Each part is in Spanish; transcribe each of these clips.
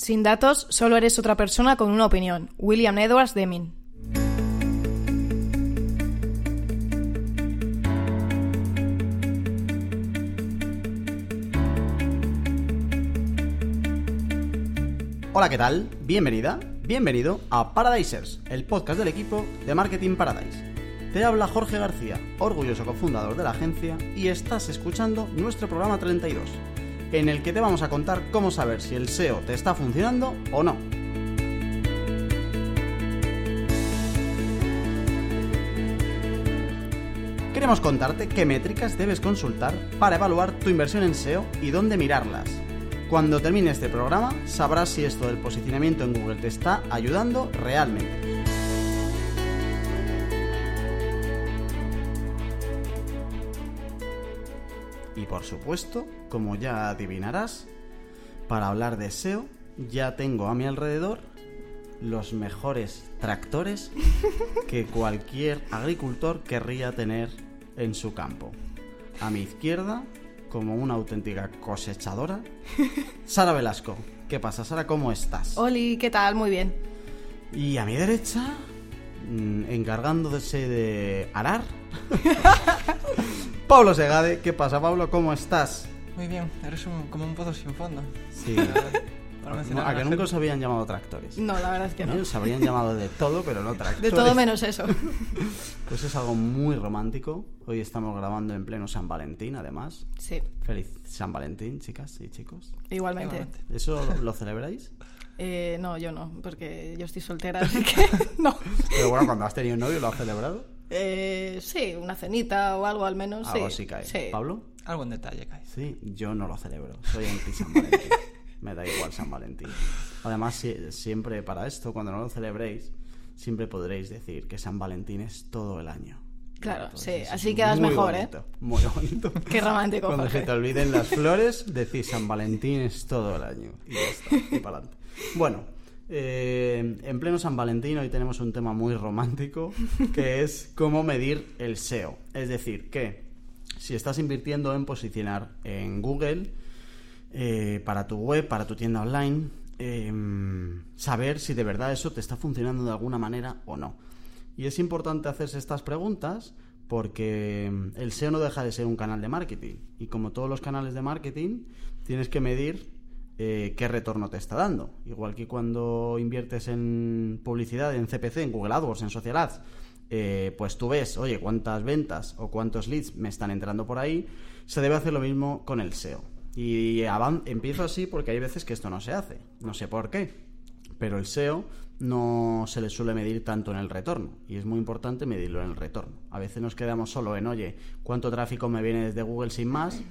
Sin datos, solo eres otra persona con una opinión. William Edwards Deming. Hola, ¿qué tal? Bienvenida, bienvenido a Paradisers, el podcast del equipo de Marketing Paradise. Te habla Jorge García, orgulloso cofundador de la agencia, y estás escuchando nuestro programa 32, en el que te vamos a contar cómo saber si el SEO te está funcionando o no. Queremos contarte qué métricas debes consultar para evaluar tu inversión en SEO y dónde mirarlas. Cuando termine este programa, sabrás si esto del posicionamiento en Google te está ayudando realmente. Por supuesto, como ya adivinarás, para hablar de SEO, ya tengo a mi alrededor los mejores tractores que cualquier agricultor querría tener en su campo. A mi izquierda, como una auténtica cosechadora, Sara Velasco. ¿Qué pasa, Sara? ¿Cómo estás? Oli, ¿qué tal? Muy bien. Y a mi derecha, mm, encargándose de arar, Pablo Segade. ¿Qué pasa, Pablo? ¿Cómo estás? Muy bien, eres un- como un pozo sin fondo. Sí. No, a que nunca os habían llamado tractores. No, la verdad es que no. Os habrían llamado de todo, pero no tractores. De todo menos eso. Pues es algo muy romántico. Hoy estamos grabando en pleno San Valentín, además. Sí, Feliz San Valentín, chicas y chicos. igualmente. Igualmente. ¿Eso lo, lo celebráis? Eh, no, yo no, porque yo estoy soltera, así que no. Pero bueno, cuando has tenido un novio, ¿lo has celebrado? Eh, sí, una cenita o algo al menos. Algo sí. así cae. Sí. ¿Pablo? Algo en detalle, Kai. Sí, yo no lo celebro. Soy anti San Valentín. Me da igual San Valentín. Además, si- siempre para esto, cuando no lo celebréis, siempre podréis decir que San Valentín es todo el año. Claro, Entonces, sí, así quedas muy mejor, ¿eh? Muy bonito. Qué romántico, Cuando Jorge. se te olviden las flores, decís San Valentín es todo el año. Y ya está, y para adelante. Bueno, eh, en pleno San Valentín hoy tenemos un tema muy romántico, que es cómo medir el SEO. Es decir, que si estás invirtiendo en posicionar en Google, eh, para tu web, para tu tienda online, eh, saber si de verdad eso te está funcionando de alguna manera o no. Y es importante hacerse estas preguntas porque mm, el SEO no deja de ser un canal de marketing. Y como todos los canales de marketing, tienes que medir eh, qué retorno te está dando. Igual que cuando inviertes en publicidad, en CPC, en Google AdWords, en Social Ads, eh, pues tú ves, oye, cuántas ventas o cuántos leads me están entrando por ahí, se debe hacer lo mismo con el SEO. Y empiezo así porque hay veces que esto no se hace. No sé por qué. Pero el SEO no se le suele medir tanto en el retorno. Y es muy importante medirlo en el retorno. A veces nos quedamos solo en, oye, cuánto tráfico me viene desde Google sin más.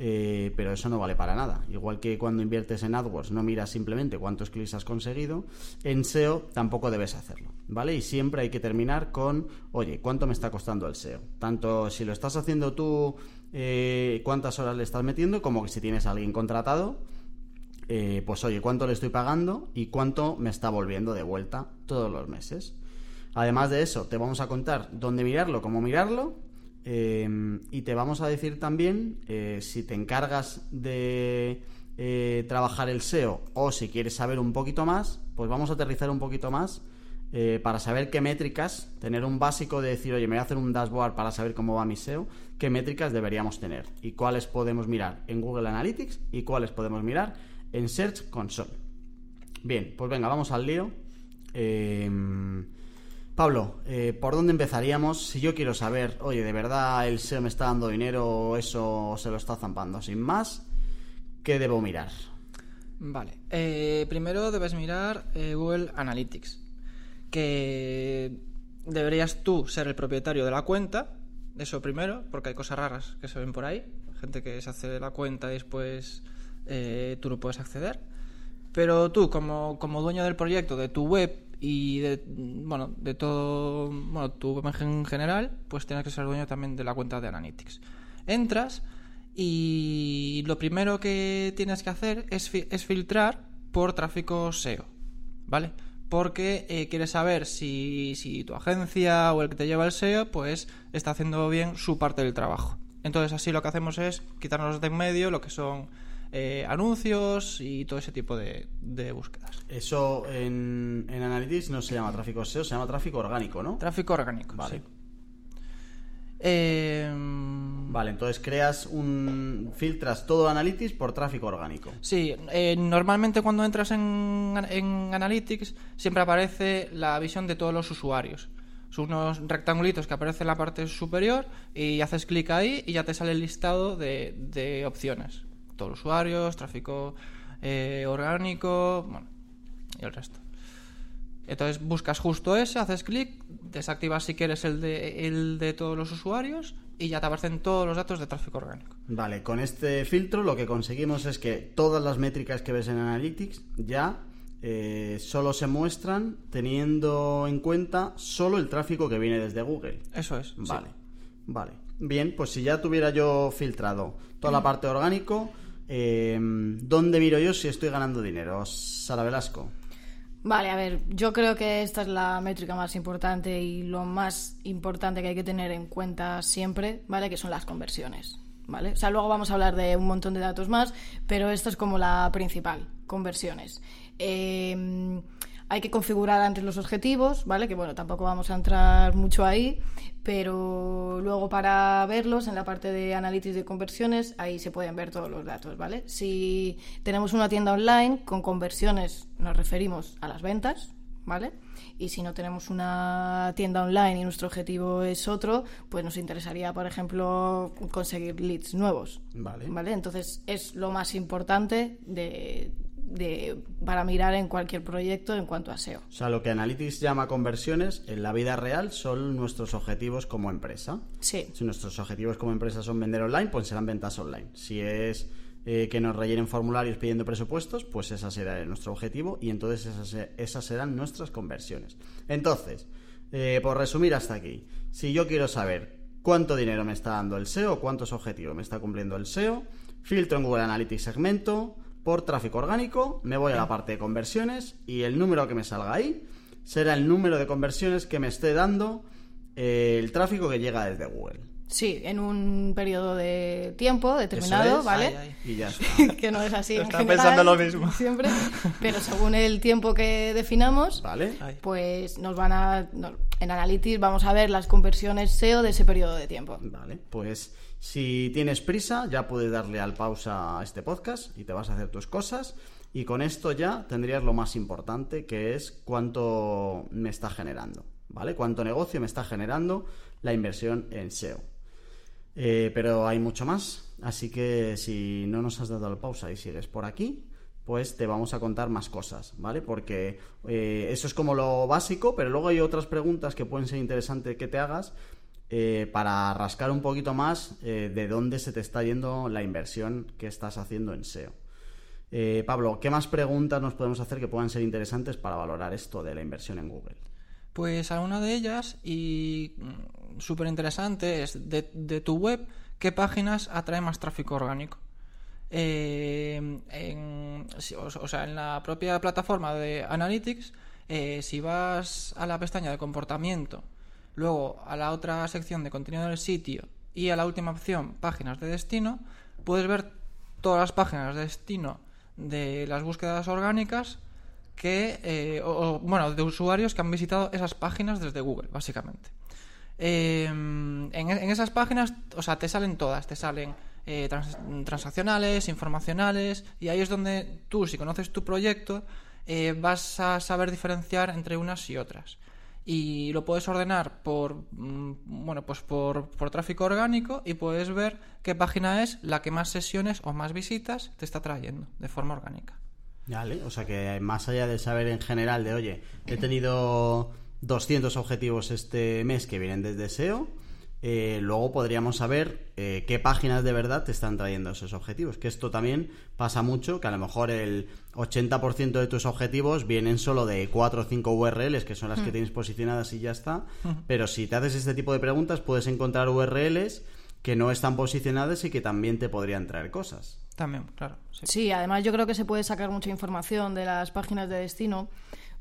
Eh, pero eso no vale para nada. Igual que cuando inviertes en AdWords no miras simplemente cuántos clics has conseguido, en SEO tampoco debes hacerlo, ¿vale? Y siempre hay que terminar con, oye, ¿cuánto me está costando el SEO? Tanto si lo estás haciendo tú, eh, cuántas horas le estás metiendo, como que si tienes a alguien contratado, eh, pues oye, cuánto le estoy pagando y cuánto me está volviendo de vuelta todos los meses. Además de eso, te vamos a contar dónde mirarlo, cómo mirarlo eh, y te vamos a decir también eh, si te encargas de eh, trabajar el SEO o si quieres saber un poquito más, pues vamos a aterrizar un poquito más eh, para saber qué métricas, tener un básico de decir, oye, me voy a hacer un dashboard para saber cómo va mi SEO, qué métricas deberíamos tener y cuáles podemos mirar en Google Analytics y cuáles podemos mirar en Search Console. Bien, pues venga, vamos al lío. Eh, Pablo, eh, ¿por dónde empezaríamos? Si yo quiero saber, oye, ¿de verdad el SEO me está dando dinero o eso se lo está zampando? Sin más, ¿qué debo mirar? Vale. eh, primero debes mirar eh, Google Analytics. Que deberías tú ser el propietario de la cuenta. Eso primero, porque hay cosas raras que se ven por ahí. Gente que se hace la cuenta y después tú no puedes acceder. Pero tú, como, como dueño del proyecto, de tu web y de, bueno, de todo, bueno, tu web en general, pues tienes que ser dueño también de la cuenta de Analytics. Entras y lo primero que tienes que hacer es, es filtrar por tráfico SEO, ¿vale? Porque eh, quieres saber si, si tu agencia o el que te lleva el SEO, pues está haciendo bien su parte del trabajo. Entonces así lo que hacemos es quitarnos de en medio lo que son eh, anuncios y todo ese tipo de, de búsquedas. Eso en, en Analytics no se llama tráfico SEO, se llama tráfico orgánico, ¿no? Tráfico orgánico. Vale. sí. Eh, Vale, entonces creas un. filtras todo Analytics por tráfico orgánico. Sí, eh, normalmente cuando entras en, en Analytics siempre aparece la visión de todos los usuarios. Son unos rectangulitos que aparecen en la parte superior y haces clic ahí y ya te sale el listado de, de opciones. Todos los usuarios, tráfico eh, orgánico, bueno, y el resto. Entonces buscas justo ese, haces clic, desactivas si quieres el de, el de todos los usuarios y ya te aparecen todos los datos de tráfico orgánico. Vale, con este filtro lo que conseguimos es que todas las métricas que ves en Analytics ya eh, solo se muestran teniendo en cuenta solo el tráfico que viene desde Google. Eso es. sí. Vale, vale. Bien, pues si ya tuviera yo filtrado toda la parte orgánico, eh, ¿dónde miro yo si estoy ganando dinero? Sara Velasco. Vale, a ver, yo creo que esta es la métrica más importante y lo más importante que hay que tener en cuenta siempre, ¿vale? Que son las conversiones, ¿vale? O sea, luego vamos a hablar de un montón de datos más, pero esto es como la principal, conversiones. Eh, hay que configurar antes los objetivos, ¿vale? Que bueno, tampoco vamos a entrar mucho ahí, pero luego para verlos en la parte de análisis de conversiones, ahí se pueden ver todos los datos, ¿vale? Si tenemos una tienda online con conversiones, nos referimos a las ventas, ¿vale? Y si no tenemos una tienda online y nuestro objetivo es otro, pues nos interesaría, por ejemplo, conseguir leads nuevos, Vale. ¿vale? Entonces es lo más importante de, de- para mirar en cualquier proyecto en cuanto a SEO. O sea, lo que Analytics llama conversiones, en la vida real son nuestros objetivos como empresa. Sí, Si nuestros objetivos como empresa son vender online, pues serán ventas online. Si es eh, que nos rellenen formularios pidiendo presupuestos, pues ese será nuestro objetivo y entonces esas serán nuestras conversiones. Entonces, eh, por resumir hasta aquí, si yo quiero saber cuánto dinero me está dando el SEO, cuántos objetivos me está cumpliendo el SEO, filtro en Google Analytics segmento por tráfico orgánico, me voy a la parte de conversiones y el número que me salga ahí será el número de conversiones que me esté dando eh, el tráfico que llega desde Google. sí, en un periodo de tiempo determinado, es. ¿vale? Ay, ay. Y ya está. que no es así. en general, pensando lo mismo. Siempre. Pero según el tiempo que definamos, ¿Vale? Pues nos van a. no, en Analytics vamos a ver las conversiones SEO de ese periodo de tiempo. Vale, pues si tienes prisa, ya puedes darle al pausa a este podcast y te vas a hacer tus cosas. Y con esto ya tendrías lo más importante, que es cuánto me está generando, ¿vale? Cuánto negocio me está generando la inversión en SEO. Eh, pero hay mucho más, así que si no nos has dado la pausa y sigues por aquí, pues te vamos a contar más cosas, ¿vale? Porque eh, eso es como lo básico, pero luego hay otras preguntas que pueden ser interesantes que te hagas eh, para rascar un poquito más eh, de dónde se te está yendo la inversión que estás haciendo en SEO. Eh, Pablo, ¿qué más preguntas nos podemos hacer que puedan ser interesantes para valorar esto de la inversión en Google? Pues alguna de ellas, y mm, súper interesante, es de, tu web, ¿qué páginas atrae más tráfico orgánico? O, sea, en la propia plataforma de Analytics, si vas a la pestaña de comportamiento, luego a la otra sección de contenido del sitio y a la última opción, páginas de destino, puedes ver todas las páginas de destino de las búsquedas orgánicas que, eh, o, bueno, de usuarios que han visitado esas páginas desde Google, básicamente. Eh, en, en esas páginas, o sea, te salen todas, te salen eh, trans- transaccionales, informacionales, y ahí es donde tú, si conoces tu proyecto, eh, vas a saber diferenciar entre unas y otras. Y lo puedes ordenar por, mm, bueno, pues por, por tráfico orgánico y puedes ver qué página es la que más sesiones o más visitas te está trayendo de forma orgánica. Vale, o sea que más allá de saber en general de, oye, he tenido 200 objetivos este mes que vienen desde SEO, eh, luego podríamos saber eh, qué páginas de verdad te están trayendo esos objetivos. Que esto también pasa mucho, que a lo mejor el 80% de tus objetivos vienen solo de 4 o 5 URLs, que son las que tienes posicionadas y ya está. Pero si te haces este tipo de preguntas, puedes encontrar URLs que no están posicionadas y que también te podrían traer cosas. También, claro. sí. Sí, además yo creo que se puede sacar mucha información de las páginas de destino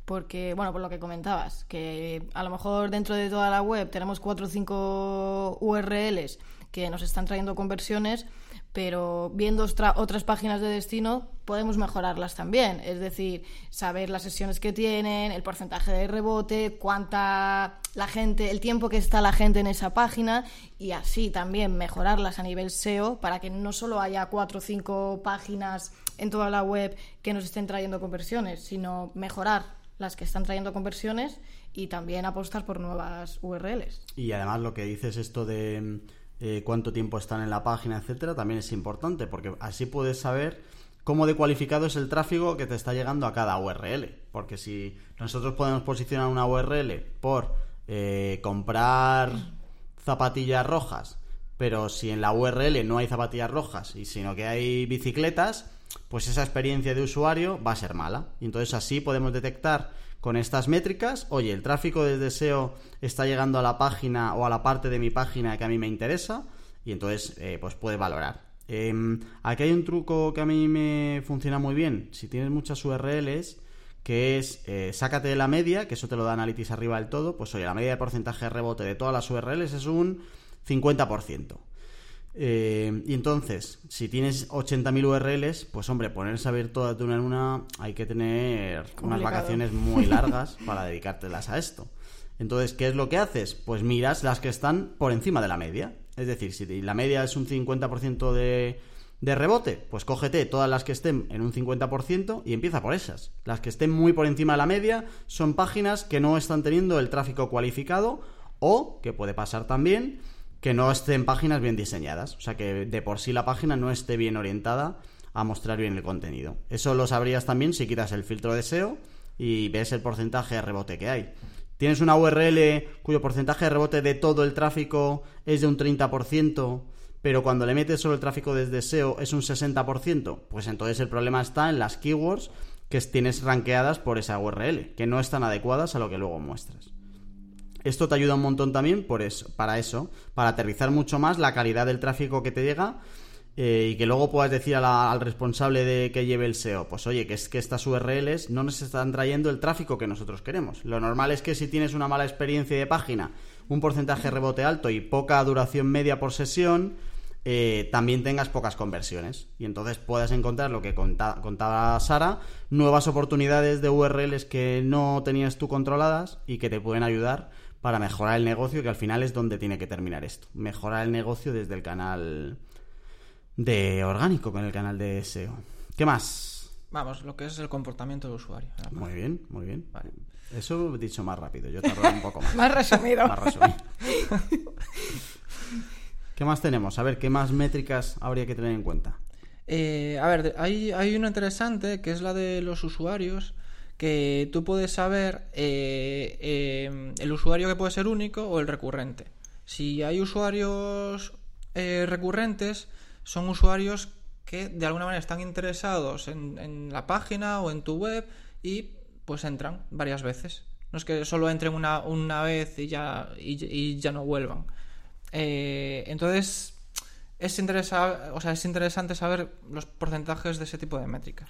porque, bueno, por lo que comentabas, que a lo mejor dentro de toda la web tenemos cuatro o cinco URLs que nos están trayendo conversiones, pero viendo otras páginas de destino podemos mejorarlas también. Es decir, saber las sesiones que tienen, el porcentaje de rebote, cuánta la gente, el tiempo que está la gente en esa página y así también mejorarlas a nivel SEO para que no solo haya cuatro o cinco páginas en toda la web que nos estén trayendo conversiones, sino mejorar las que están trayendo conversiones y también apostar por nuevas URLs. Y además lo que dices esto de eh, cuánto tiempo están en la página, etcétera, también es importante porque así puedes saber cómo de cualificado es el tráfico que te está llegando a cada URL. Porque si nosotros podemos posicionar una URL por eh, comprar zapatillas rojas, pero si en la URL no hay zapatillas rojas y sino que hay bicicletas, pues esa experiencia de usuario va a ser mala. Y entonces así podemos detectar con estas métricas, oye, el tráfico de deseo está llegando a la página o a la parte de mi página que a mí me interesa y entonces eh, pues puede valorar. Em, aquí hay un truco que a mí me funciona muy bien. Si tienes muchas URLs, que es eh, sácate de la media, que eso te lo da Analytics arriba del todo, pues oye, la media de porcentaje de rebote de todas las URLs es un 50%. Eh, y entonces, si tienes 80.000 URLs, pues hombre, ponerse a ver todas de una en una, hay que tener unas vacaciones muy largas para dedicártelas a esto. Entonces, ¿qué es lo que haces? Pues miras las que están por encima de la media. Es decir, si la media es un 50% de, de rebote, pues cógete todas las que estén en un 50% y empieza por esas. Las que estén muy por encima de la media son páginas que no están teniendo el tráfico cualificado o, que puede pasar también, que no estén páginas bien diseñadas. O sea, que de por sí la página no esté bien orientada a mostrar bien el contenido. Eso lo sabrías también si quitas el filtro de SEO y ves el porcentaje de rebote que hay. Tienes una URL cuyo porcentaje de rebote de todo el tráfico es de un 30%, pero cuando le metes solo el tráfico desde SEO es un 60%, pues entonces el problema está en las keywords que tienes rankeadas por esa URL, que no están adecuadas a lo que luego muestras. Esto te ayuda un montón también por eso, para eso, para aterrizar mucho más la calidad del tráfico que te llega eh, y que luego puedas decir al responsable de que lleve el SEO, pues oye, que es que estas URLs no nos están trayendo el tráfico que nosotros queremos. Lo normal es que si tienes una mala experiencia de página, un porcentaje de rebote alto y poca duración media por sesión, eh, también tengas pocas conversiones. Y entonces puedas encontrar lo que conta- contaba Sara, nuevas oportunidades de URLs que no tenías tú controladas y que te pueden ayudar para mejorar el negocio, que al final es donde tiene que terminar esto. Mejorar el negocio desde el canal de orgánico, con el canal de SEO. ¿Qué más? Vamos, lo que es el comportamiento del usuario. Muy bien, muy bien. Vale. Eso he dicho más rápido, yo tardé un poco más. Más resumido. Más resumido. ¿Qué más tenemos? A ver, ¿qué más métricas habría que tener en cuenta? Eh, a ver, hay, hay una interesante que es la de los usuarios, que tú puedes saber eh, eh, el usuario que puede ser único o el recurrente. Si hay usuarios eh, recurrentes, son usuarios que de alguna manera están interesados en, en la página o en tu web y pues entran varias veces. No es que solo entren una, una vez y ya, y, y ya no vuelvan. Eh, entonces, es, interesa- o sea, es interesante saber los porcentajes de ese tipo de métricas.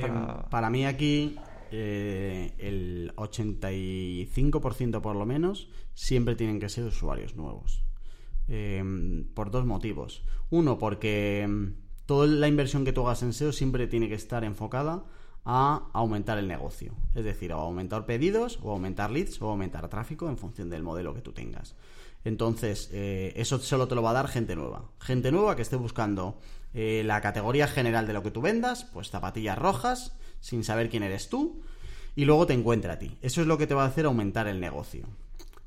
Para- para... mí aquí eh, el 85% por lo menos siempre tienen que ser usuarios nuevos. Eh, por dos motivos. Uno, porque mm, toda la inversión que tú hagas en SEO siempre tiene que estar enfocada a aumentar el negocio. Es decir, o aumentar pedidos, o aumentar leads, o aumentar tráfico en función del modelo que tú tengas. Entonces, eh, eso solo te lo va a dar gente nueva. Gente nueva que esté buscando eh, la categoría general de lo que tú vendas, pues zapatillas rojas, sin saber quién eres tú, y luego te encuentra a ti. Eso es lo que te va a hacer aumentar el negocio.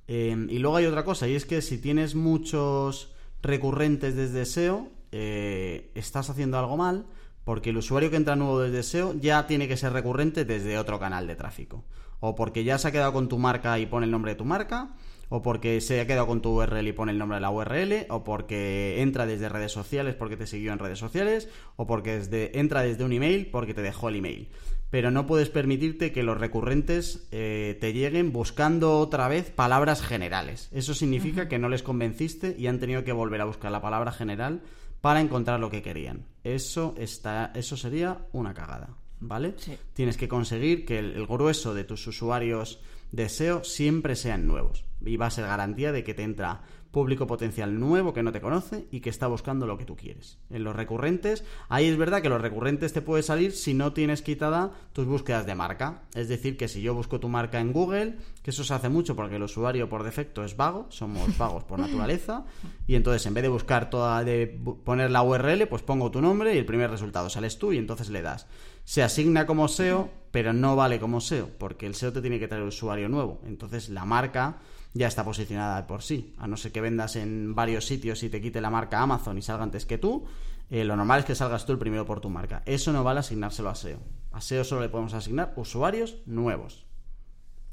Eh, y luego hay otra cosa, y es que si tienes muchos recurrentes desde SEO, eh, estás haciendo algo mal, porque el usuario que entra nuevo desde SEO ya tiene que ser recurrente desde otro canal de tráfico. O porque ya se ha quedado con tu marca y pone el nombre de tu marca, o porque se ha quedado con tu URL y pone el nombre de la URL, o porque entra desde redes sociales porque te siguió en redes sociales, o porque desde- entra desde un email porque te dejó el email. Pero no puedes permitirte que los recurrentes eh, te lleguen buscando otra vez palabras generales. Eso significa que no les convenciste y han tenido que volver a buscar la palabra general para encontrar lo que querían. Eso está, eso sería una cagada, ¿vale? Sí. Tienes que conseguir que el, el grueso de tus usuarios de SEO siempre sean nuevos. Y va a ser garantía de que te entra público potencial nuevo que no te conoce y que está buscando lo que tú quieres. En los recurrentes, ahí es verdad que los recurrentes te puede salir si no tienes quitada tus búsquedas de marca. Es decir, que si yo busco tu marca en Google, que eso se hace mucho porque el usuario por defecto es vago, somos vagos por naturaleza, y entonces en vez de buscar toda, de poner la URL, pues pongo tu nombre y el primer resultado sales tú y entonces le das. Se asigna como SEO, pero no vale como SEO, porque el SEO te tiene que traer usuario nuevo. Entonces la marca ya está posicionada por sí. A no ser que vendas en varios sitios y te quite la marca Amazon y salga antes que tú, eh, lo normal es que salgas tú el primero por tu marca. Eso no vale asignárselo a SEO. A SEO solo le podemos asignar usuarios nuevos.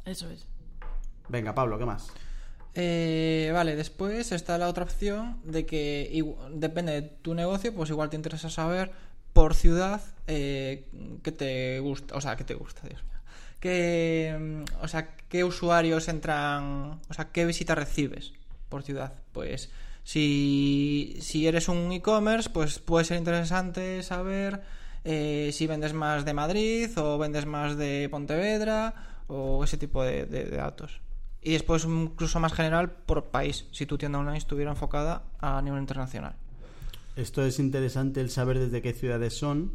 Eso es. Venga, Pablo, ¿qué más? Eh, vale, después está la otra opción de que depende de tu negocio, pues igual te interesa saber por ciudad eh, que te gusta, o sea, que te gusta, Dios mío qué, mm, o sea, qué usuarios entran, o sea, qué visitas recibes por ciudad. Pues si, si eres un e-commerce, pues puede ser interesante saber eh, si vendes más de Madrid o vendes más de Pontevedra o ese tipo de, datos. Y después, incluso más general, por país, si tu tienda online estuviera enfocada a nivel internacional. Esto es interesante el saber desde qué ciudades son,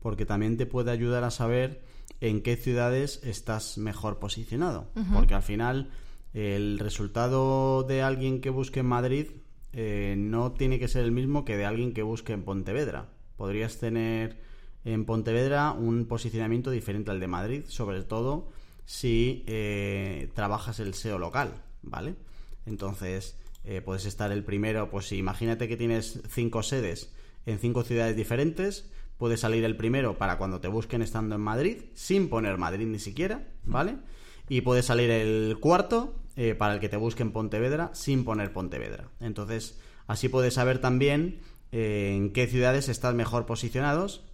porque también te puede ayudar a saber en qué ciudades estás mejor posicionado. Porque al final el resultado de alguien que busque en Madrid eh, no tiene que ser el mismo que de alguien que busque en Pontevedra. Podrías tener en Pontevedra un posicionamiento diferente al de Madrid, sobre todo si eh, trabajas el SEO local, ¿vale? Entonces, eh, puedes estar el primero, pues imagínate que tienes cinco sedes en cinco ciudades diferentes, puede salir el primero para cuando te busquen estando en Madrid, sin poner Madrid ni siquiera, ¿vale? Y puede salir el cuarto eh, para el que te busquen Pontevedra, sin poner Pontevedra. Entonces, así puedes saber también eh, en qué ciudades estás mejor posicionados,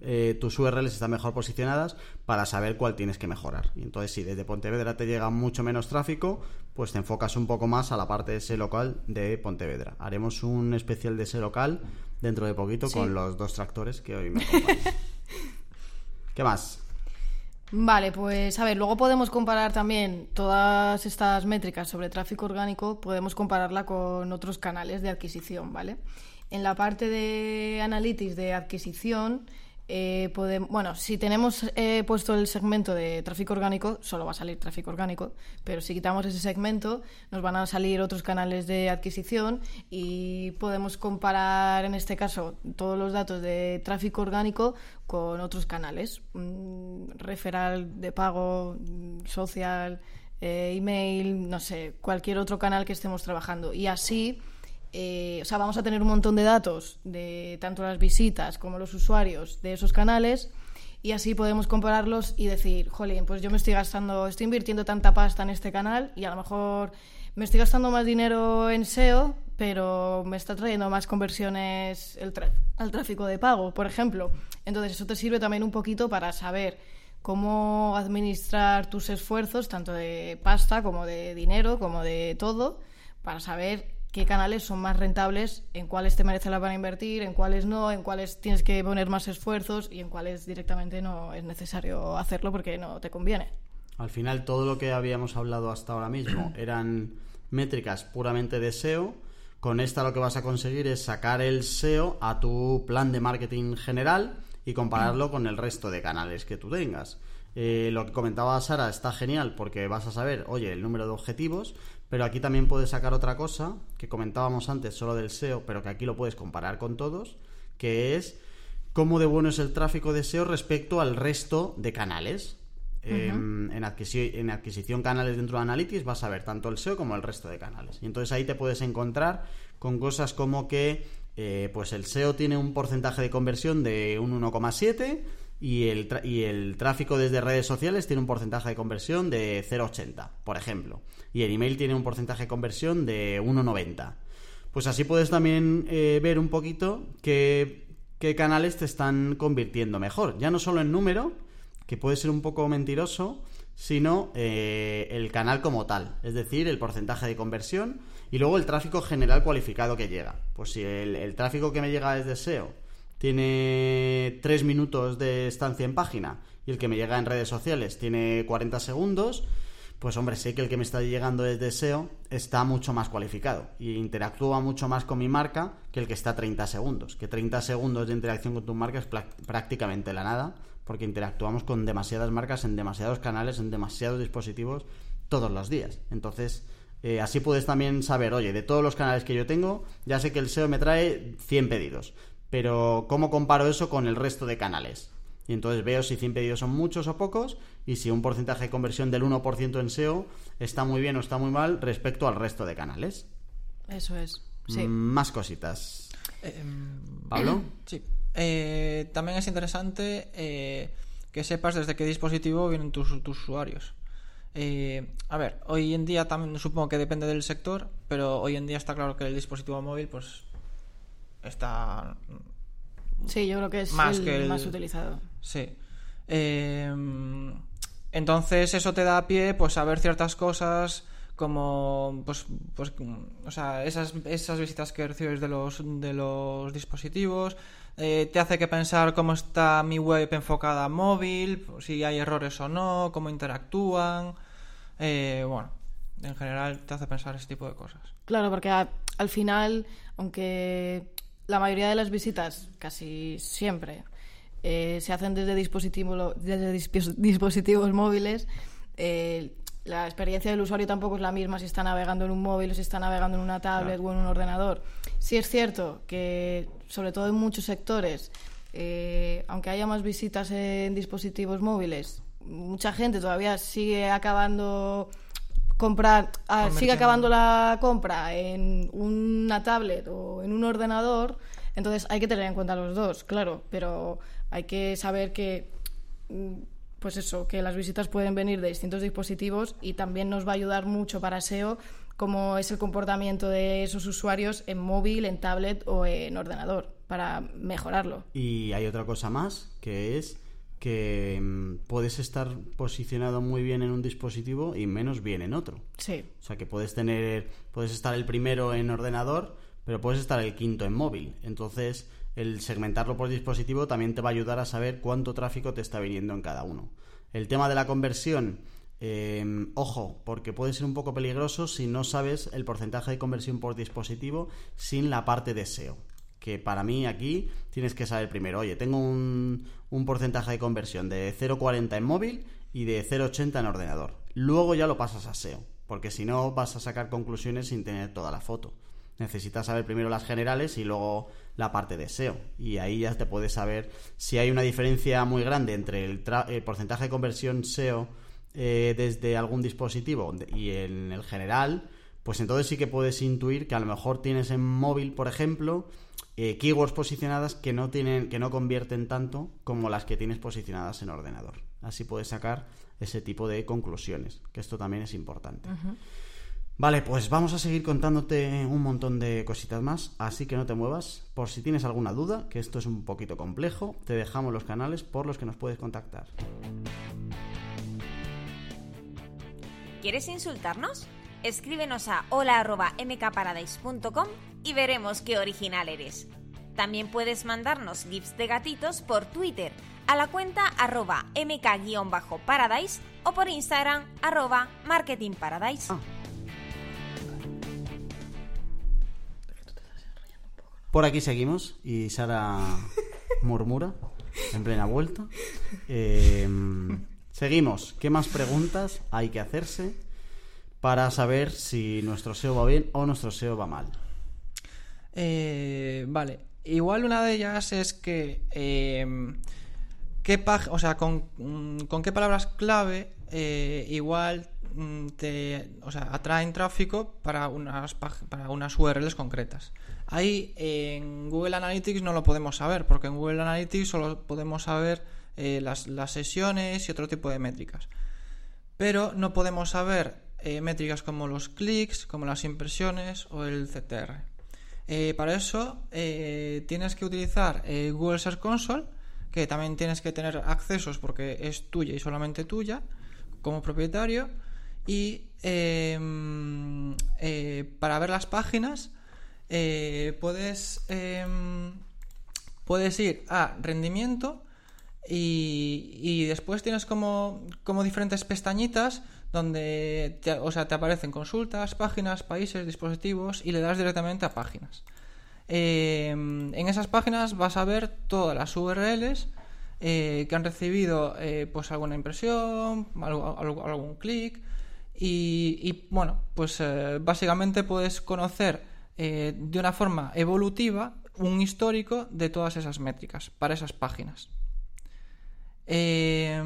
eh, tus URLs están mejor posicionadas para saber cuál tienes que mejorar. Y entonces, si desde Pontevedra te llega mucho menos tráfico, pues te enfocas un poco más a la parte de ese local de Pontevedra. Haremos un especial de ese local dentro de poquito con los dos tractores que hoy me acompañan. ¿Qué más? Vale, pues a ver, luego podemos comparar también todas estas métricas sobre tráfico orgánico, podemos compararla con otros canales de adquisición, ¿vale? En la parte de analytics de adquisición, eh, bueno, si tenemos eh, puesto el segmento de tráfico orgánico, solo va a salir tráfico orgánico, pero si quitamos ese segmento, nos van a salir otros canales de adquisición y podemos comparar, en este caso, todos los datos de tráfico orgánico con otros canales, mm, referral de pago, mm, social, eh, email, no sé, cualquier otro canal que estemos trabajando. Y así eh, o sea, vamos a tener un montón de datos de tanto las visitas como los usuarios de esos canales y así podemos compararlos y decir, jolín, pues yo me estoy gastando, estoy invirtiendo tanta pasta en este canal y a lo mejor me estoy gastando más dinero en SEO, pero me está trayendo más conversiones el al tráfico de pago, por ejemplo. Entonces eso te sirve también un poquito para saber cómo administrar tus esfuerzos, tanto de pasta como de dinero, como de todo, para saber qué canales son más rentables, en cuáles te merece la pena invertir, en cuáles no, en cuáles tienes que poner más esfuerzos y en cuáles directamente no es necesario hacerlo porque no te conviene. Al final todo lo que habíamos hablado hasta ahora mismo eran métricas puramente de SEO. Con esta lo que vas a conseguir es sacar el SEO a tu plan de marketing general y compararlo con el resto de canales que tú tengas. Eh, lo que comentaba Sara está genial porque vas a saber, oye, el número de objetivos, pero aquí también puedes sacar otra cosa que comentábamos antes solo del SEO, pero que aquí lo puedes comparar con todos, que es cómo de bueno es el tráfico de SEO respecto al resto de canales. Em, en, adquisición, canales dentro de Analytics vas a ver tanto el SEO como el resto de canales. Y entonces ahí te puedes encontrar con cosas como que eh, pues el SEO tiene un porcentaje de conversión de un 1,7 y el, y el tráfico desde redes sociales tiene un porcentaje de conversión de 0,80, por ejemplo. Y el email tiene un porcentaje de conversión de 1,90. Pues así puedes también eh, ver un poquito qué, qué canales te están convirtiendo mejor. Ya no solo en número, que puede ser un poco mentiroso, sino eh, el canal como tal, es decir, el porcentaje de conversión y luego el tráfico general cualificado que llega. Pues si el, tráfico que me llega desde SEO tiene 3 minutos de estancia en página y el que me llega en redes sociales tiene 40 segundos, pues hombre, sé que el que me está llegando desde SEO está mucho más cualificado y interactúa mucho más con mi marca que el que está a 30 segundos. Que 30 segundos de interacción con tu marca es prácticamente la nada, porque interactuamos con demasiadas marcas en demasiados canales, en demasiados dispositivos todos los días. Entonces, eh, así puedes también saber, oye, de todos los canales que yo tengo, ya sé que el SEO me trae 100 pedidos, pero ¿cómo comparo eso con el resto de canales? Y entonces veo si 100 pedidos son muchos o pocos y si un porcentaje de conversión del 1% en SEO está muy bien o está muy mal respecto al resto de canales. Eso es. Sí. Mm, más cositas. Em, ¿Pablo? Sí. Eh, también es interesante eh, que sepas desde qué dispositivo vienen tus, usuarios. Eh, a ver, hoy en día también supongo que depende del sector, pero hoy en día está claro que el dispositivo móvil pues está Sí, yo creo que es más el, más utilizado. Sí. Eh, entonces eso te da pie pues a ver ciertas cosas como pues, pues o sea, esas, esas visitas que recibes de los, de los dispositivos, eh, te hace que pensar cómo está mi web enfocada a móvil, si hay errores o no, cómo interactúan, eh, bueno, en general te hace pensar ese tipo de cosas. Claro, porque al final, aunque la mayoría de las visitas, casi siempre, eh, se hacen desde, dispositivo, desde dispositivos móviles. Eh, la experiencia del usuario tampoco es la misma si está navegando en un móvil o si está navegando en una tablet o en un ordenador. Sí es cierto que, sobre todo en muchos sectores, eh, aunque haya más visitas en dispositivos móviles, mucha gente todavía sigue acabando comprar, ah, sigue acabando la compra en una tablet o en un ordenador, entonces hay que tener en cuenta los dos, claro, pero hay que saber que mm, pues eso, que las visitas pueden venir de distintos dispositivos y también nos va a ayudar mucho para SEO cómo es el comportamiento de esos usuarios en móvil, en tablet o en ordenador para mejorarlo. Y hay otra cosa más, que es que mm, puedes estar posicionado muy bien en un dispositivo y menos bien en otro. Sí. O sea que puedes tener, puedes estar el primero en ordenador, pero puedes estar el quinto en móvil. Entonces, el segmentarlo por dispositivo también te va a ayudar a saber cuánto tráfico te está viniendo en cada uno. El tema de la conversión, em, ojo, porque puede ser un poco peligroso si no sabes el porcentaje de conversión por dispositivo sin la parte de SEO que para mí aquí tienes que saber primero, oye, tengo un, un porcentaje de conversión de 0,40 en móvil y de 0,80 en ordenador. Luego ya lo pasas a SEO, porque si no vas a sacar conclusiones sin tener toda la foto. Necesitas saber primero las generales y luego la parte de SEO. Y ahí ya te puedes saber si hay una diferencia muy grande entre el, porcentaje de conversión SEO eh, desde algún dispositivo y en el general, pues entonces sí que puedes intuir que a lo mejor tienes en móvil, por ejemplo, eh, keywords posicionadas que no tienen, que no convierten tanto como las que tienes posicionadas en ordenador. Así puedes sacar ese tipo de conclusiones, que esto también es importante. Vale, pues vamos a seguir contándote un montón de cositas más, así que no te muevas. Por si tienes alguna duda, que esto es un poquito complejo, te dejamos los canales por los que nos puedes contactar. ¿Quieres insultarnos? Escríbenos a hola.mkparadise.com y veremos qué original eres. También puedes mandarnos gifs de gatitos por Twitter a la cuenta arroba mk-paradise o por Instagram arroba marketingparadise. Ah. Por aquí seguimos y Sara murmura en plena vuelta. Em, seguimos. ¿Qué más preguntas hay que hacerse para saber si nuestro SEO va bien o nuestro SEO va mal? Eh, vale. Igual una de ellas es que. Em, ¿qué o sea, con, mm, con, qué palabras clave eh, igual mm, te o sea, atraen tráfico para unas, para unas URLs concretas. Ahí en Google Analytics no lo podemos saber, porque en Google Analytics solo podemos saber eh, las, sesiones y otro tipo de métricas. Pero no podemos saber eh, métricas como los clics, como las impresiones o el CTR. Eh, para eso tienes que utilizar Google Search Console, que también tienes que tener accesos porque es tuya y solamente tuya como propietario. Y em, para ver las páginas eh, puedes, em, puedes ir a rendimiento Y, y después tienes como, como diferentes pestañitas donde te, o sea, te aparecen consultas, páginas, países, dispositivos y le das directamente a páginas. Eh, en esas páginas vas a ver todas las URLs eh, que han recibido eh, pues alguna impresión, algún clic y, y, bueno, pues básicamente puedes conocer de una forma evolutiva un histórico de todas esas métricas para esas páginas. Eh,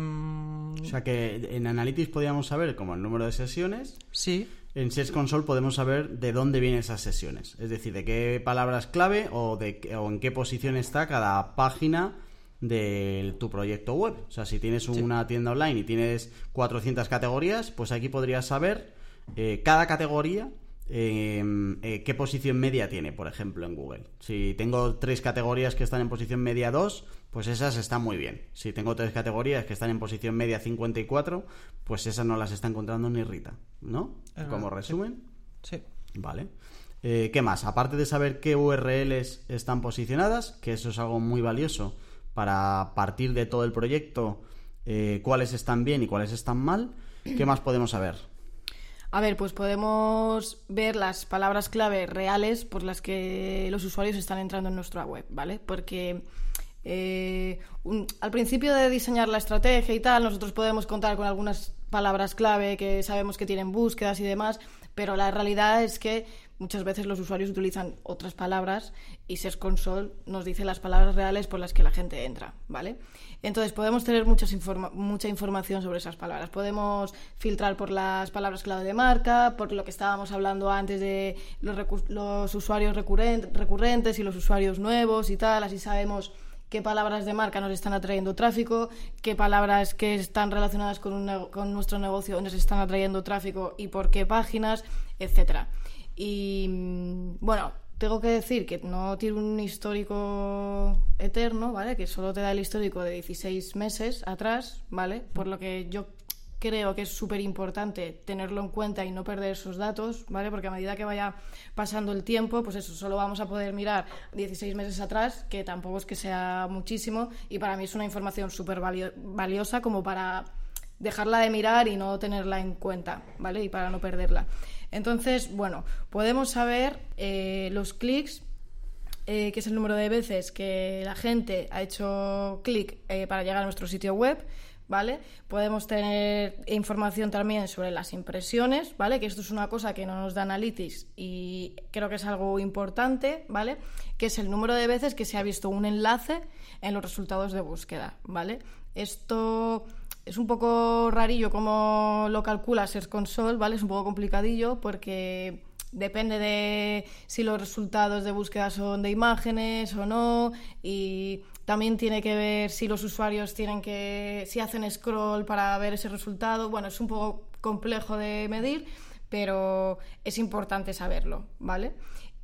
O sea que en Analytics podíamos saber como el número de sesiones, sí, en Search Console podemos saber de dónde vienen esas sesiones, es decir, de qué palabras clave o, de, o en qué posición está cada página de tu proyecto web. O sea, si tienes una tienda online y tienes 400 categorías, pues aquí podrías saber eh, cada categoría eh, eh, qué posición media tiene, por ejemplo, en Google. Si tengo tres categorías que están en posición media 2, pues esas están muy bien. Si tengo tres categorías que están en posición media 54, pues esas no las está encontrando ni Rita, ¿no? Como sí. resumen. sí. Vale. Eh, ¿Qué más? Aparte de saber qué URLs están posicionadas, que eso es algo muy valioso para partir de todo el proyecto, eh, cuáles están bien y cuáles están mal, ¿qué más podemos saber? A ver, pues podemos ver las palabras clave reales por las que los usuarios están entrando en nuestra web, ¿vale? Porque eh, al principio de diseñar la estrategia y tal, nosotros podemos contar con algunas palabras clave que sabemos que tienen búsquedas y demás, pero la realidad es que muchas veces los usuarios utilizan otras palabras y Search Console nos dice las palabras reales por las que la gente entra, ¿vale? Entonces podemos tener muchas informa- mucha información sobre esas palabras. Podemos filtrar por las palabras clave de marca, por lo que estábamos hablando antes de los, los usuarios recurren- recurrentes y los usuarios nuevos y tal, así sabemos qué palabras de marca nos están atrayendo tráfico, qué palabras que están relacionadas con, un con nuestro negocio nos están atrayendo tráfico y por qué páginas, etcétera. Y mm, bueno, tengo que decir que no tiene un histórico eterno, ¿vale? Que solo te da el histórico de 16 meses atrás, ¿vale? Por lo que yo creo que es súper importante tenerlo en cuenta y no perder esos datos, ¿vale? Porque a medida que vaya pasando el tiempo, pues eso, solo vamos a poder mirar 16 meses atrás, que tampoco es que sea muchísimo, y para mí es una información súper valio- valiosa como para dejarla de mirar y no tenerla en cuenta, ¿vale? Y para no perderla. Entonces, bueno, podemos saber eh, los clics, eh, que es el número de veces que la gente ha hecho clic eh, para llegar a nuestro sitio web, ¿vale? Podemos tener información también sobre las impresiones, ¿vale? Que esto es una cosa que no nos da Analytics y creo que es algo importante, ¿vale? Que es el número de veces que se ha visto un enlace en los resultados de búsqueda, ¿vale? Esto es un poco rarillo cómo lo calcula Search Console, ¿vale? Es un poco complicadillo porque depende de si los resultados de búsqueda son de imágenes o no y también tiene que ver si los usuarios tienen que si hacen scroll para ver ese resultado. Bueno, es un poco complejo de medir, pero es importante saberlo, ¿vale?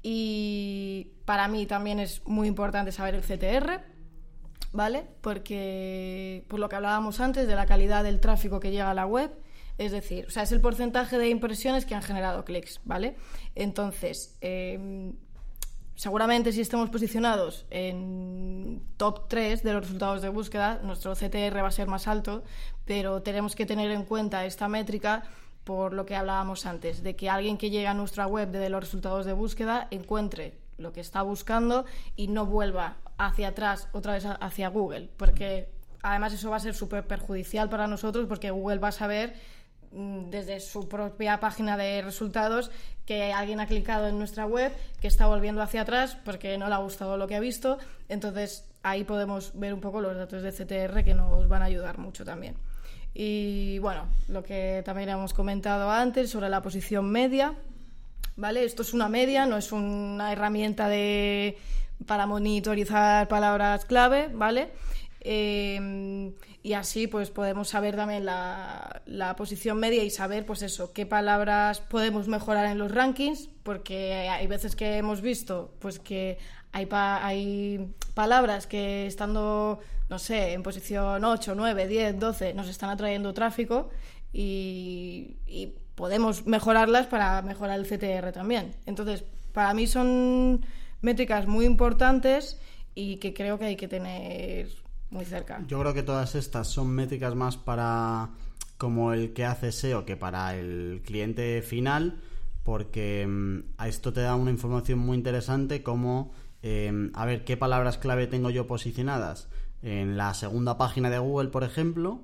Y para mí también es muy importante saber el CTR, ¿vale? Porque por lo que hablábamos antes de la calidad del tráfico que llega a la web, es decir, o sea, es el porcentaje de impresiones que han generado clics, ¿vale? Entonces, eh, seguramente si estamos posicionados en top 3 de los resultados de búsqueda, nuestro CTR va a ser más alto, pero tenemos que tener en cuenta esta métrica por lo que hablábamos antes, de que alguien que llega a nuestra web de los resultados de búsqueda encuentre lo que está buscando y no vuelva hacia atrás otra vez hacia Google, porque además eso va a ser súper perjudicial para nosotros porque Google va a saber mm, desde su propia página de resultados que alguien ha clicado en nuestra web, que está volviendo hacia atrás porque no le ha gustado lo que ha visto. Entonces ahí podemos ver un poco los datos de CTR que nos van a ayudar mucho también. Y bueno, lo que también hemos comentado antes sobre la posición media, ¿vale? Esto es una media, no es una herramienta de, para monitorizar palabras clave, ¿vale? Eh, y así pues podemos saber también la, la posición media y saber pues eso, qué palabras podemos mejorar en los rankings, porque hay veces que hemos visto pues que hay, pa- hay palabras que estando, no sé, en posición 8, 9, 10, 12 nos están atrayendo tráfico y, y podemos mejorarlas para mejorar el CTR también. Entonces, para mí son métricas muy importantes y que creo que hay que tener muy cerca. Yo creo que todas estas son métricas más para como el que hace SEO que para el cliente final, porque mm, a esto te da una información muy interesante como eh, a ver qué palabras clave tengo yo posicionadas en la segunda página de Google, por ejemplo,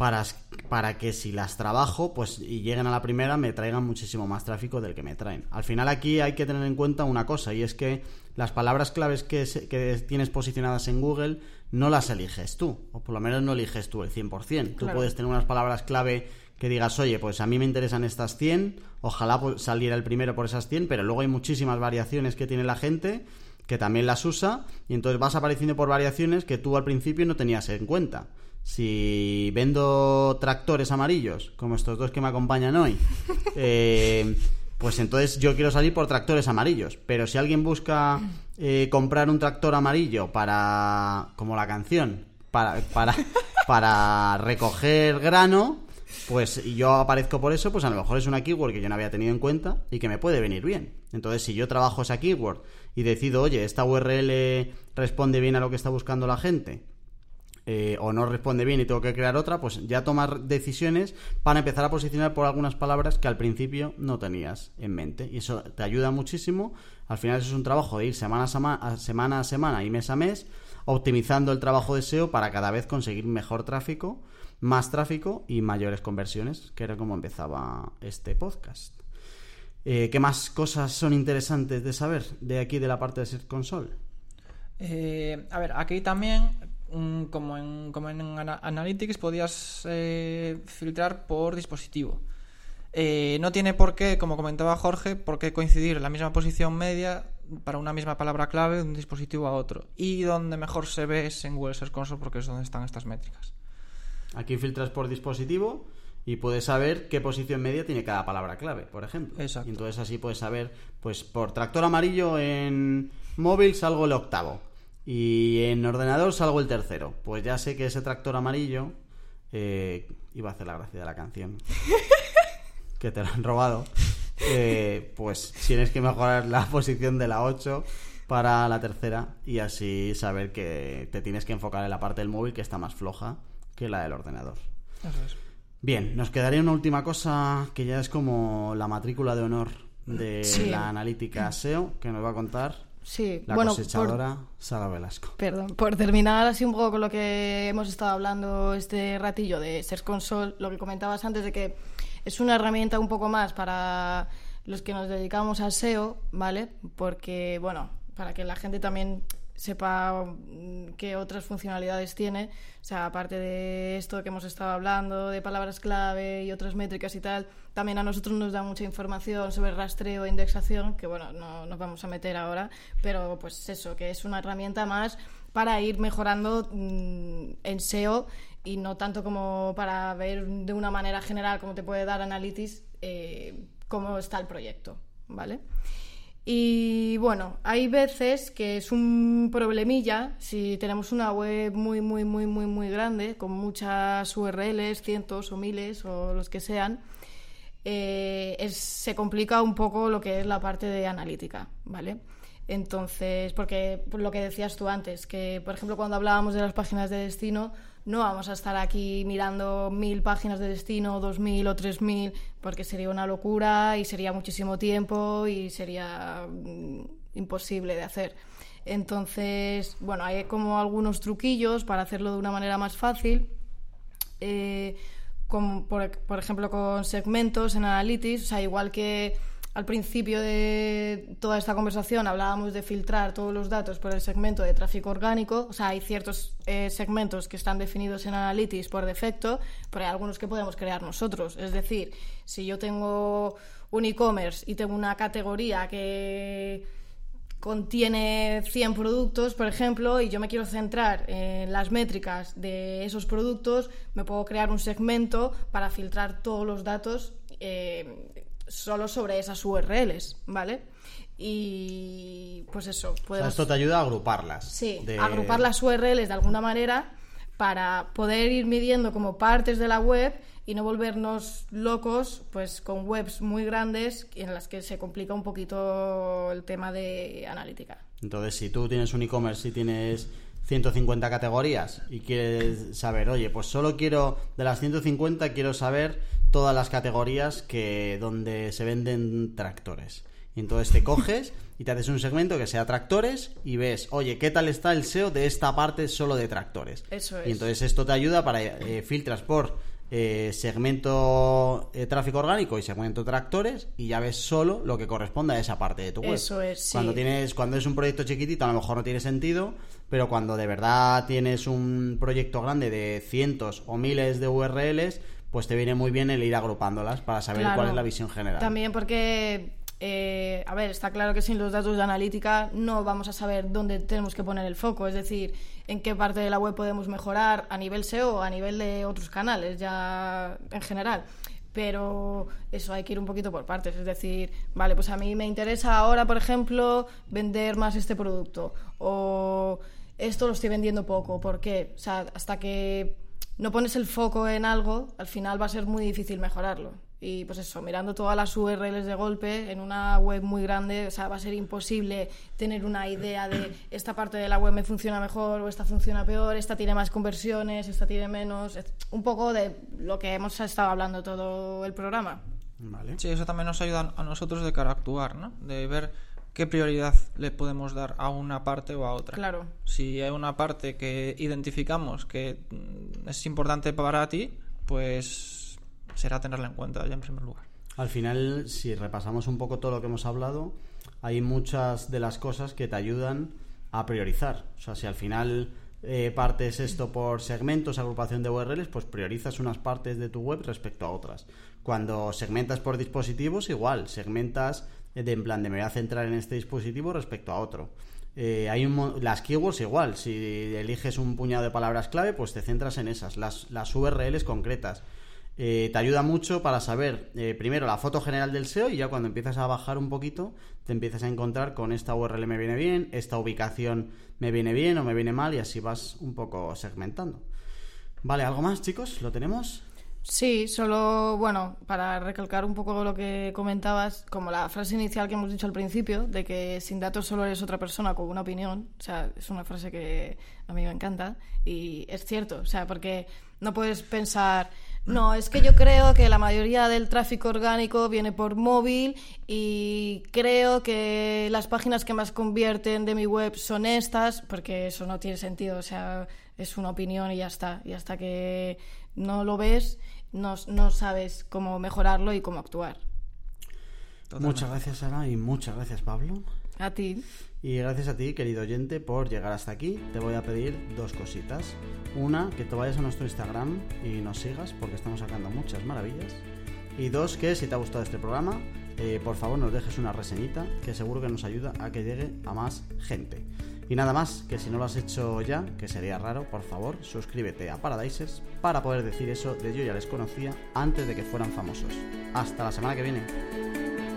para, para que si las trabajo pues y lleguen a la primera me traigan muchísimo más tráfico del que me traen. Al final aquí hay que tener en cuenta una cosa y es que las palabras claves que, se- que tienes posicionadas en Google no las eliges tú, o por lo menos no eliges tú el 100%. Tú Claro. puedes tener unas palabras clave que digas, oye, pues a mí me interesan estas 100, ojalá pues, saliera el primero por esas 100, pero luego hay muchísimas variaciones que tiene la gente que también las usa y entonces vas apareciendo por variaciones que tú al principio no tenías en cuenta. Si vendo tractores amarillos, como estos dos que me acompañan hoy, eh, pues entonces yo quiero salir por tractores amarillos. Pero si alguien busca eh, comprar un tractor amarillo para, como la canción, para, para, para recoger grano, pues y yo aparezco por eso, pues a lo mejor es una keyword que yo no había tenido en cuenta y que me puede venir bien. Entonces, si yo trabajo esa keyword y decido, oye, esta URL responde bien a lo que está buscando la gente, eh, o no responde bien y tengo que crear otra, pues ya tomar decisiones para empezar a posicionar por algunas palabras que al principio no tenías en mente. Y eso te ayuda muchísimo. Al final eso es un trabajo de ir semana a, sema- a semana a semana y mes a mes, optimizando el trabajo de SEO para cada vez conseguir mejor tráfico, más tráfico y mayores conversiones, que era como empezaba este podcast. Eh, ¿Qué más cosas son interesantes de saber de aquí de la parte de Search Console? Eh, a ver, aquí también, como en, como en Ana- Analytics, podías eh, filtrar por dispositivo. Eh, no tiene por qué, como comentaba Jorge, por qué coincidir la misma posición media para una misma palabra clave de un dispositivo a otro. Y donde mejor se ve es en Google Search Console porque es donde están estas métricas. Aquí filtras por dispositivo y puedes saber qué posición media tiene cada palabra clave, por ejemplo. Exacto. Y entonces así puedes saber, pues por tractor amarillo en móvil salgo el octavo y en ordenador salgo el tercero. Pues ya sé que ese tractor amarillo eh, iba a hacer la gracia de la canción. que te lo han robado. eh, pues tienes que mejorar la posición de la 8 para la tercera y así saber que te tienes que enfocar en la parte del móvil que está más floja que la del ordenador. Es. Bien, nos quedaría una última cosa que ya es como la matrícula de honor de Sí. la analítica SEO que nos va a contar Sí, la bueno, por, cosechadora Sara Velasco. perdón, por terminar así un poco con lo que hemos estado hablando este ratillo de Search Console, lo que comentabas antes de que es una herramienta un poco más para los que nos dedicamos al SEO, ¿vale? Porque, bueno, para que la gente también sepa mm, qué otras funcionalidades tiene, o sea, aparte de esto que hemos estado hablando, de palabras clave y otras métricas y tal, también a nosotros nos da mucha información sobre rastreo e indexación, que bueno, no nos vamos a meter ahora, pero pues eso, que es una herramienta más para ir mejorando mm, en SEO y no tanto como para ver de una manera general cómo te puede dar Analytics eh, cómo está el proyecto, ¿vale? Y bueno, hay veces que es un problemilla si tenemos una web muy, muy, muy, muy, muy grande, con muchas URLs, cientos o miles o los que sean, eh, es- se complica un poco lo que es la parte de analítica, ¿vale? Entonces, porque por lo que decías tú antes, que por ejemplo cuando hablábamos de las páginas de destino, no vamos a estar aquí mirando mil páginas de destino, dos mil o tres mil, porque sería una locura y sería muchísimo tiempo y sería mm, imposible de hacer. Entonces, bueno, hay como algunos truquillos para hacerlo de una manera más fácil. Eh, por, por ejemplo con segmentos en Analytics, o sea, igual que al principio de toda esta conversación hablábamos de filtrar todos los datos por el segmento de tráfico orgánico, o sea, hay ciertos eh, segmentos que están definidos en Analytics por defecto, pero hay algunos que podemos crear nosotros. Es decir, si yo tengo un e-commerce y tengo una categoría que contiene 100 productos, por ejemplo, y yo me quiero centrar en las métricas de esos productos, me puedo crear un segmento para filtrar todos los datos eh, solo sobre esas URLs, ¿vale? Y pues eso, O sea, podemos... esto te ayuda a agruparlas. Sí, De- agrupar las URLs de alguna manera para poder ir midiendo como partes de la web y no volvernos locos pues con webs muy grandes en las que se complica un poquito el tema de analítica. Entonces, si tú tienes un e-commerce y tienes 150 categorías y quieres saber, oye, pues solo quiero, de las 150 quiero saber todas las categorías que donde se venden tractores. Y entonces te coges y te haces un segmento que sea tractores y ves, oye, ¿qué tal está el SEO de esta parte solo de tractores? Eso es. Y entonces esto te ayuda para eh, filtras por eh, segmento eh, tráfico orgánico y segmento tractores y ya ves solo lo que corresponde a esa parte de tu web. Eso es, sí. Cuando tienes, cuando es un proyecto chiquitito a lo mejor no tiene sentido, pero cuando de verdad tienes un proyecto grande de cientos o miles de URLs, pues te viene muy bien el ir agrupándolas para saber Claro. cuál es la visión general. También porque, eh, a ver, está claro que sin los datos de analítica no vamos a saber dónde tenemos que poner el foco, es decir, en qué parte de la web podemos mejorar a nivel SEO a nivel de otros canales, ya en general. Pero eso hay que ir un poquito por partes, es decir, vale, pues a mí me interesa ahora, por ejemplo, vender más este producto o esto lo estoy vendiendo poco, ¿por qué? O sea, hasta que no pones el foco en algo, al final va a ser muy difícil mejorarlo. Y pues eso, mirando todas las URLs de golpe en una web muy grande, o sea, va a ser imposible tener una idea de esta parte de la web me funciona mejor o esta funciona peor, esta tiene más conversiones, esta tiene menos. Un poco de lo que hemos estado hablando todo el programa. Vale. Sí, eso también nos ayuda a nosotros de cara a actuar, ¿no? De ver qué prioridad le podemos dar a una parte o a otra. Claro. Si hay una parte que identificamos que mm, es importante para ti, pues será tenerla en cuenta ya en primer lugar. Al final, si repasamos un poco todo lo que hemos hablado, hay muchas de las cosas que te ayudan a priorizar. O sea, si al final eh, partes esto por segmentos, agrupación de URLs, pues priorizas unas partes de tu web respecto a otras. Cuando segmentas por dispositivos, igual, segmentas de en plan de me voy a centrar en este dispositivo respecto a otro. Eh, hay un las keywords igual, si eliges un puñado de palabras clave, pues te centras en esas, las, las URLs concretas. Eh, te ayuda mucho para saber eh, primero la foto general del SEO y ya cuando empiezas a bajar un poquito te empiezas a encontrar con esta URL me viene bien, esta ubicación me viene bien o me viene mal y así vas un poco segmentando. Vale, ¿algo más chicos? ¿Lo tenemos? Sí, solo, bueno, para recalcar un poco lo que comentabas, como la frase inicial que hemos dicho al principio, de que sin datos solo eres otra persona con una opinión, o sea, es una frase que a mí me encanta y es cierto, o sea, porque no puedes pensar, no, es que yo creo que la mayoría del tráfico orgánico viene por móvil y creo que las páginas que más convierten de mi web son estas, porque eso no tiene sentido, o sea, es una opinión y ya está, y hasta que no lo ves, no, no sabes cómo mejorarlo y cómo actuar. Muchas gracias Ana y muchas gracias Pablo. A ti. Y gracias a ti, querido oyente, por llegar hasta aquí. Te voy a pedir dos cositas. Una, que te vayas a nuestro Instagram y nos sigas, porque estamos sacando muchas maravillas. Y dos, que si te ha gustado este programa, eh, por favor nos dejes una reseñita, que seguro que nos ayuda a que llegue a más gente. Y nada más, que si no lo has hecho ya, que sería raro, por favor, suscríbete a Paradises para poder decir eso de yo ya les conocía antes de que fueran famosos. Hasta la semana que viene.